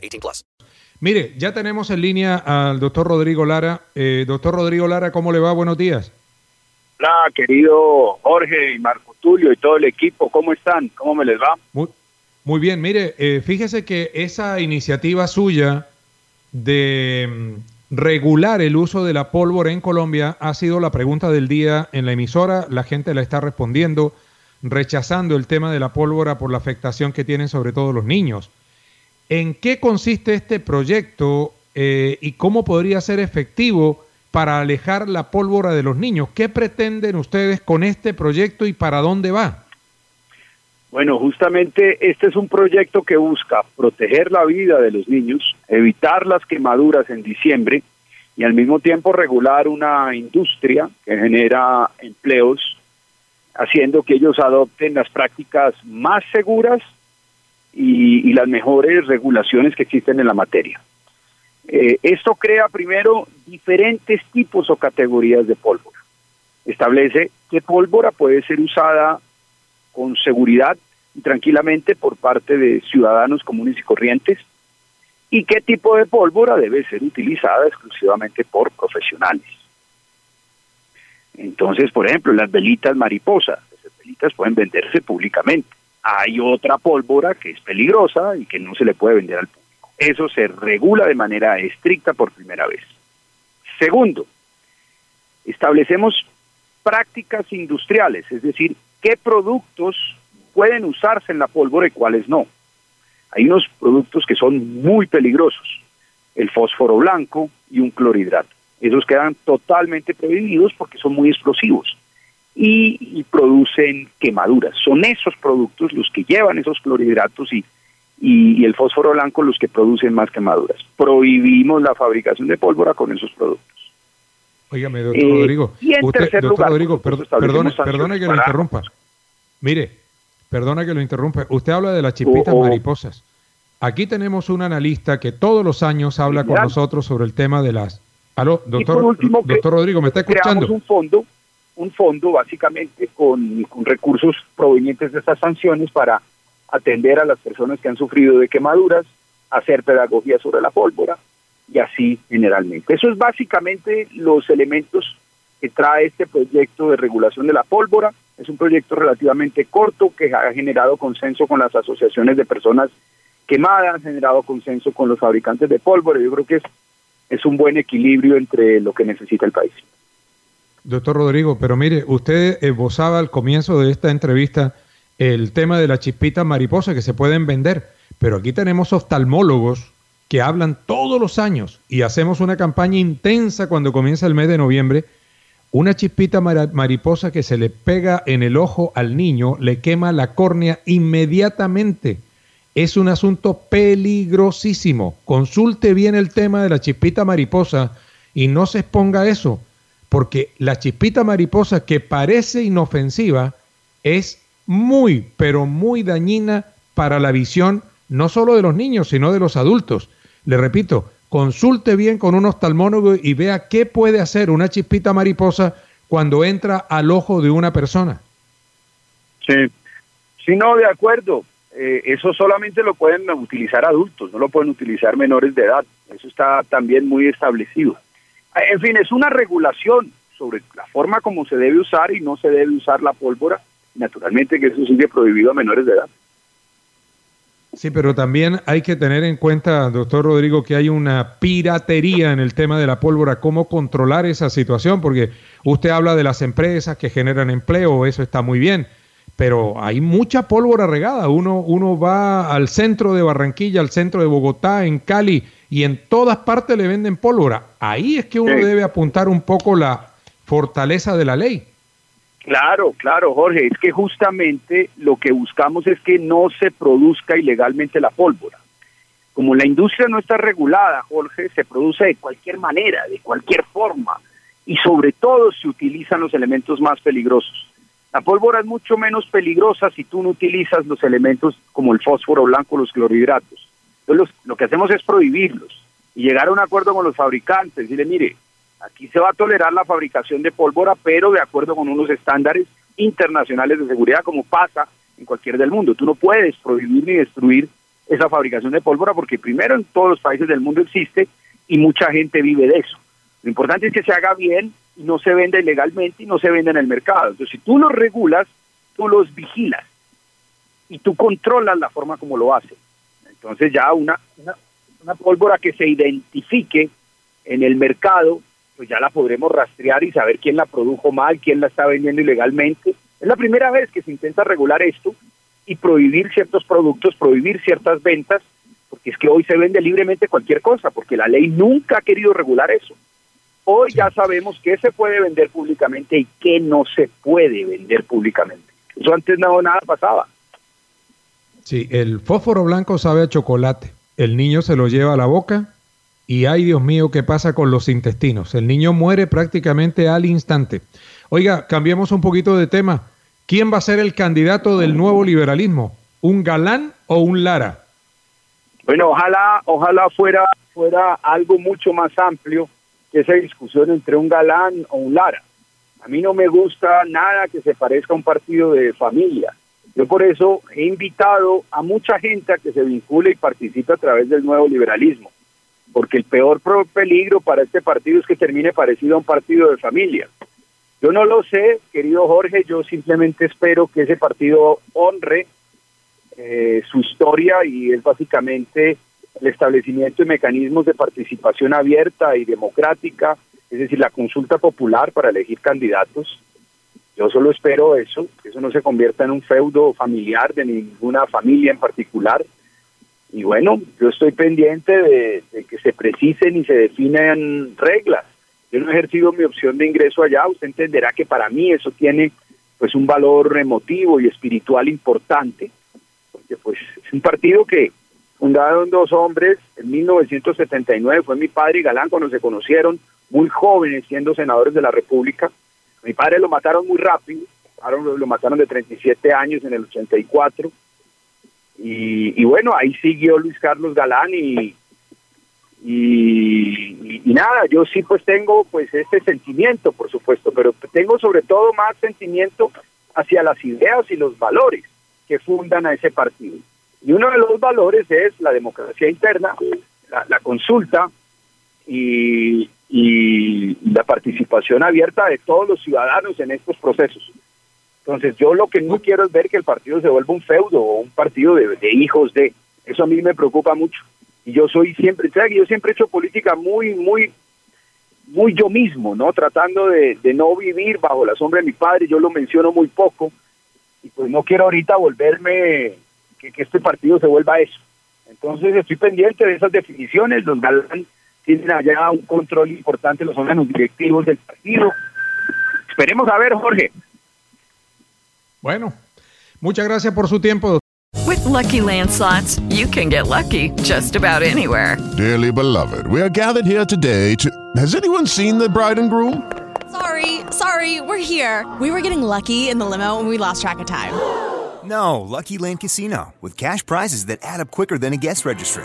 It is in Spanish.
18 plus. Mire, ya tenemos en línea al doctor Rodrigo Lara. Eh, doctor Rodrigo Lara, ¿cómo le va? Buenos días. Hola, querido Jorge y Marco Tulio y todo el equipo, ¿cómo están? ¿Cómo me les va? Muy, muy bien, mire, eh, fíjese que esa iniciativa suya de mm, regular el uso de la pólvora en Colombia ha sido la pregunta del día en la emisora. La gente la está respondiendo, rechazando el tema de la pólvora por la afectación que tienen sobre todo los niños. ¿En qué consiste este proyecto eh, y cómo podría ser efectivo para alejar la pólvora de los niños? ¿Qué pretenden ustedes con este proyecto y para dónde va? Bueno, justamente este es un proyecto que busca proteger la vida de los niños, evitar las quemaduras en diciembre y al mismo tiempo regular una industria que genera empleos, haciendo que ellos adopten las prácticas más seguras y, y las mejores regulaciones que existen en la materia. Eh, esto crea primero diferentes tipos o categorías de pólvora. Establece qué pólvora puede ser usada con seguridad y tranquilamente por parte de ciudadanos comunes y corrientes y qué tipo de pólvora debe ser utilizada exclusivamente por profesionales. Entonces, por ejemplo, las velitas mariposa, esas velitas pueden venderse públicamente. Hay otra pólvora que es peligrosa y que no se le puede vender al público. Eso se regula de manera estricta por primera vez. Segundo, establecemos prácticas industriales, es decir, qué productos pueden usarse en la pólvora y cuáles no. Hay unos productos que son muy peligrosos, el fósforo blanco y un clorhidrato. Esos quedan totalmente prohibidos porque son muy explosivos y, y producen quemaduras. Son esos productos los que llevan esos clorhidratos y, y, y el fósforo blanco los que producen más quemaduras. Prohibimos la fabricación de pólvora con esos productos. Óigame, doctor Eh, Rodrigo. y en Usted, tercer doctor lugar, Rodrigo, per- perdone, perdone que lo interrumpa. Mire, perdona que lo interrumpa. Usted habla de las chispitas mariposas. Aquí tenemos un analista que todos los años habla con nosotros sobre el tema de las... Aló, doctor, último, doctor Rodrigo, ¿me está escuchando? creamos un fondo, un fondo básicamente con, recursos provenientes de estas sanciones para atender a las personas que han sufrido de quemaduras, hacer pedagogía sobre la pólvora y así generalmente. Eso es básicamente los elementos que trae este proyecto de regulación de la pólvora. Es un proyecto relativamente corto que ha generado consenso con las asociaciones de personas quemadas, ha generado consenso con los fabricantes de pólvora. Yo creo que es un buen equilibrio entre lo que necesita el país. Doctor Rodrigo, pero mire, usted esbozaba al comienzo de esta entrevista el tema de las chispitas mariposas que se pueden vender, pero aquí tenemos oftalmólogos que hablan todos los años y hacemos una campaña intensa cuando comienza el mes de noviembre. Una chispita mariposa que se le pega en el ojo al niño le quema la córnea inmediatamente. Es un asunto peligrosísimo. Consulte bien el tema de la chispita mariposa y no se exponga a eso, porque la chispita mariposa que parece inofensiva es muy, pero muy dañina para la visión no solo de los niños, sino de los adultos. Le repito, consulte bien con un oftalmólogo y vea qué puede hacer una chispita mariposa cuando entra al ojo de una persona. Sí. Sí, no, de acuerdo. Eh, eso solamente lo pueden utilizar adultos, no lo pueden utilizar menores de edad. Eso está también muy establecido. En fin, es una regulación sobre la forma como se debe usar y no se debe usar la pólvora. Naturalmente que eso sigue prohibido a menores de edad. Sí, pero también hay que tener en cuenta, doctor Rodrigo, que hay una piratería en el tema de la pólvora. ¿Cómo controlar esa situación? Porque usted habla de las empresas que generan empleo, eso está muy bien, pero hay mucha pólvora regada. Uno, uno va al centro de Barranquilla, al centro de Bogotá, en Cali, y en todas partes le venden pólvora. Ahí es que uno Sí. debe apuntar un poco la fortaleza de la ley. Claro, claro, Jorge, es que justamente lo que buscamos es que no se produzca ilegalmente la pólvora. como la industria no está regulada, Jorge, se produce de cualquier manera, de cualquier forma, y sobre todo se utilizan los elementos más peligrosos. La pólvora es mucho menos peligrosa si tú no utilizas los elementos como el fósforo blanco, los clorhidratos. Entonces lo que hacemos es prohibirlos y llegar a un acuerdo con los fabricantes, decirle, mire, aquí se va a tolerar la fabricación de pólvora, pero de acuerdo con unos estándares internacionales de seguridad, como pasa en cualquier del mundo. Tú no puedes prohibir ni destruir esa fabricación de pólvora porque primero en todos los países del mundo existe y mucha gente vive de eso. Lo importante es que se haga bien y no se venda ilegalmente y no se venda en el mercado. Entonces, si tú los regulas, tú los vigilas y tú controlas la forma como lo hacen. Entonces ya una, una, una pólvora que se identifique en el mercado, pues ya la podremos rastrear y saber quién la produjo mal, quién la está vendiendo ilegalmente. Es la primera vez que se intenta regular esto y prohibir ciertos productos, prohibir ciertas ventas, porque es que hoy se vende libremente cualquier cosa, porque la ley nunca ha querido regular eso. Hoy ya sabemos qué se puede vender públicamente y qué no se puede vender públicamente. Eso antes no nada pasaba. Sí, el fósforo blanco sabe a chocolate. El niño se lo lleva a la boca y ay Dios mío, ¿qué pasa con los intestinos? El niño muere prácticamente al instante. Oiga, cambiemos un poquito de tema. ¿Quién va a ser el candidato del nuevo liberalismo? ¿Un Galán o un Lara? Bueno, ojalá, ojalá fuera, fuera algo mucho más amplio que esa discusión entre un Galán o un Lara. A mí no me gusta nada que se parezca a un partido de familia. Yo por eso he invitado a mucha gente a que se vincule y participe a través del nuevo liberalismo, porque el peor peligro para este partido es que termine parecido a un partido de familia. Yo no lo sé, querido Jorge, yo simplemente espero que ese partido honre eh, su historia y es básicamente el establecimiento de mecanismos de participación abierta y democrática, es decir, la consulta popular para elegir candidatos. Yo solo espero eso, que eso no se convierta en un feudo familiar de ninguna familia en particular. Y bueno, yo estoy pendiente de, que se precisen y se definan reglas yo no he ejercido mi opción de ingreso allá, usted entenderá que para mí eso tiene pues un valor emotivo y espiritual importante, porque pues es un partido que fundaron dos hombres en 1979, fue mi padre y Galán cuando se conocieron, muy jóvenes siendo senadores de la República. Mi padre lo mataron muy rápido, lo mataron de 37 años en el 84. Y, y bueno, ahí siguió Luis Carlos Galán y, nada, yo sí pues tengo pues este sentimiento, por supuesto, pero tengo sobre todo más sentimiento hacia las ideas y los valores que fundan a ese partido. Y uno de los valores es la democracia interna, la, consulta y, participación abierta de todos los ciudadanos en estos procesos. Entonces yo lo que no quiero es ver que el partido se vuelva un feudo o un partido de, hijos de... Eso a mí me preocupa mucho y yo soy siempre, yo siempre he hecho política muy, muy, muy yo mismo, ¿no? Tratando de, no vivir bajo la sombra de mi padre, yo lo menciono muy poco, y pues no quiero ahorita volverme, que, que este partido se vuelva eso. Entonces estoy pendiente de esas definiciones, los galán tienen allá un control importante los órganos directivos del partido. Esperemos a ver, Jorge. Bueno, muchas gracias por su tiempo. With lucky landslots, you can get lucky just about anywhere. Dearly beloved, we are gathered here today to. Has anyone seen the bride and groom? Sorry, sorry, we're here. We were getting lucky in the limo and we lost track of time. No, Lucky Land Casino, with cash prizes that add up quicker than a guest registry.